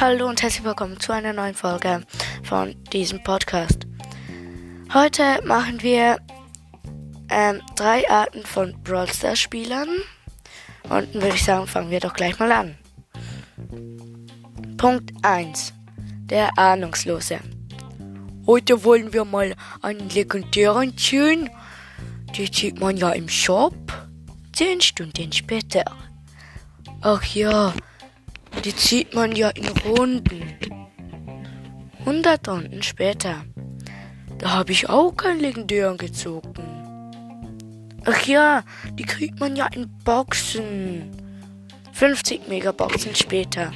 Hallo und herzlich willkommen zu einer neuen Folge von diesem Podcast. Heute machen wir ähm, drei Arten von Brawl Stars Spielern und dann würde ich sagen, fangen wir doch gleich mal an. Punkt 1. Der Ahnungslose. Heute wollen wir mal einen legendären ziehen. Die zieht man ja im Shop. Zehn Stunden später. Ach ja, die zieht man ja in Runden. 100 Runden später. Da habe ich auch keinen legendären gezogen. Ach ja, die kriegt man ja in Boxen. 50 Megaboxen später.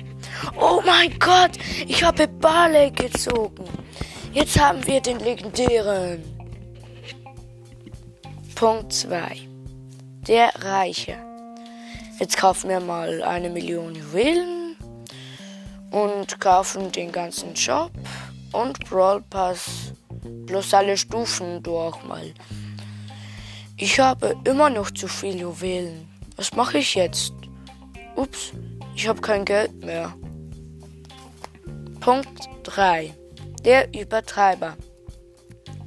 Oh mein Gott, ich habe Barley gezogen. Jetzt haben wir den legendären. Punkt 2. Der Reiche. Jetzt kaufen wir mal eine Million Juwelen und kaufen den ganzen Shop und Brawl Pass plus alle Stufen durch mal. Ich habe immer noch zu viel Juwelen. Was mache ich jetzt? Ups, ich habe kein Geld mehr. Punkt 3. Der Übertreiber.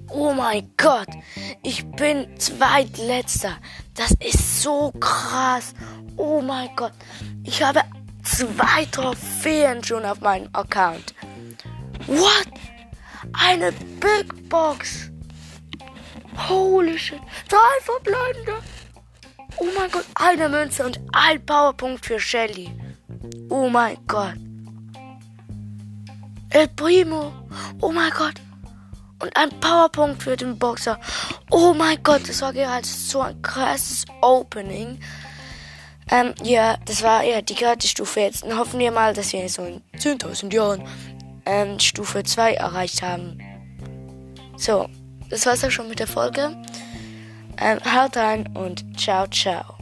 Oh mein Gott, ich bin zweitletzter. Das ist so krass. Oh mein Gott, ich habe zwei Trophäen schon auf meinem Account. What? Eine Big Box. Holy shit. Drei verbleibende. Oh mein Gott, eine Münze und ein Powerpunkt für Shelly. Oh mein Gott. El Primo. Oh mein Gott. Und ein Powerpunkt für den Boxer. Oh mein Gott, das war gerade so ein krasses Opening. Ähm, ja, das war ja die gratis Stufe jetzt. Und hoffen wir mal, dass wir so in 10.000 Jahren ähm, Stufe 2 erreicht haben. So, das war's auch schon mit der Folge. Ähm, haut rein und ciao, ciao.